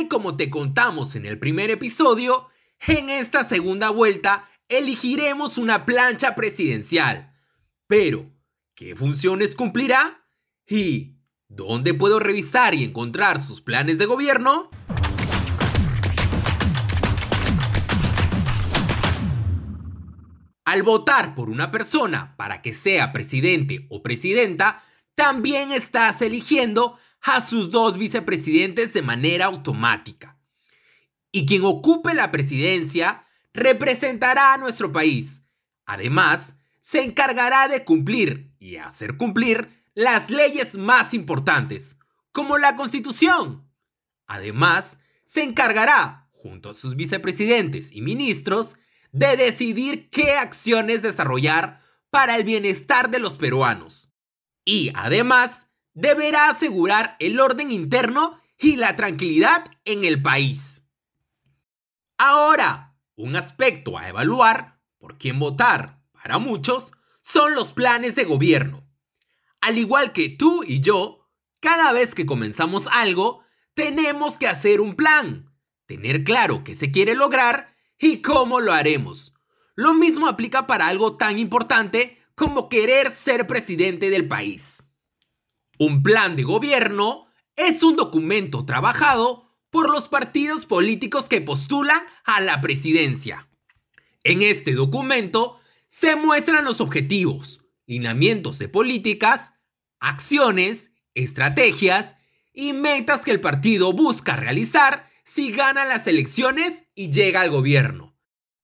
Y como te contamos en el primer episodio, en esta segunda vuelta elegiremos una plancha presidencial. Pero, ¿qué funciones cumplirá? ¿Y dónde puedo revisar y encontrar sus planes de gobierno? Al votar por una persona para que sea presidente o presidenta, también estás eligiendo a sus dos vicepresidentes de manera automática. Y quien ocupe la presidencia representará a nuestro país. Además, se encargará de cumplir y hacer cumplir las leyes más importantes, como la Constitución. Además, se encargará, junto a sus vicepresidentes y ministros, de decidir qué acciones desarrollar para el bienestar de los peruanos. Y además, deberá asegurar el orden interno y la tranquilidad en el país. Ahora, un aspecto a evaluar por quién votar para muchos son los planes de gobierno. Al igual que tú y yo, cada vez que comenzamos algo, tenemos que hacer un plan, tener claro qué se quiere lograr y cómo lo haremos. Lo mismo aplica para algo tan importante como querer ser presidente del país. Un plan de gobierno es un documento trabajado por los partidos políticos que postulan a la presidencia. En este documento se muestran los objetivos, lineamientos de políticas, acciones, estrategias y metas que el partido busca realizar si gana las elecciones y llega al gobierno.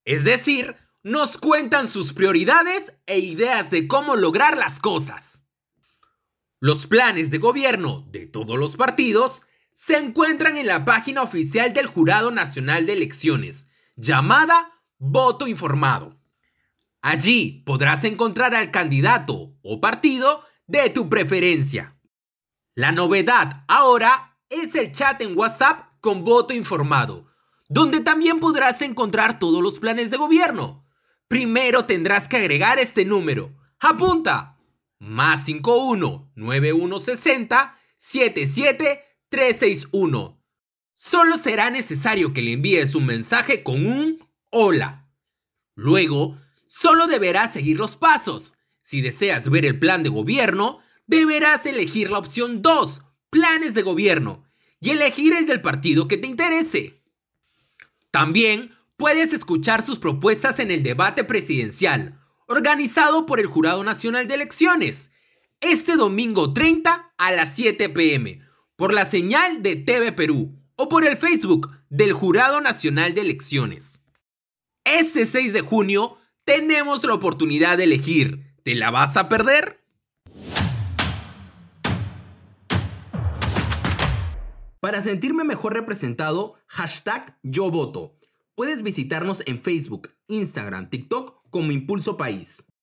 Es decir, nos cuentan sus prioridades e ideas de cómo lograr las cosas. Los planes de gobierno de todos los partidos se encuentran en la página oficial del Jurado Nacional de Elecciones, llamada Voto Informado. Allí podrás encontrar al candidato o partido de tu preferencia. La novedad ahora es el chat en WhatsApp con voto informado, donde también podrás encontrar todos los planes de gobierno. Primero tendrás que agregar este número. Apunta. Más 51 9160 77361. Solo será necesario que le envíes un mensaje con un hola. Luego, solo deberás seguir los pasos. Si deseas ver el plan de gobierno, deberás elegir la opción 2, planes de gobierno, y elegir el del partido que te interese. También puedes escuchar sus propuestas en el debate presidencial, organizado por el Jurado Nacional de Elecciones, este domingo 30 a las 7 pm, por la señal de TV Perú o por el Facebook del Jurado Nacional de Elecciones. Este 6 de junio tenemos la oportunidad de elegir. ¿Te la vas a perder? Para sentirme mejor representado, hashtag yo voto. Puedes visitarnos en Facebook, Instagram, TikTok como Impulso País.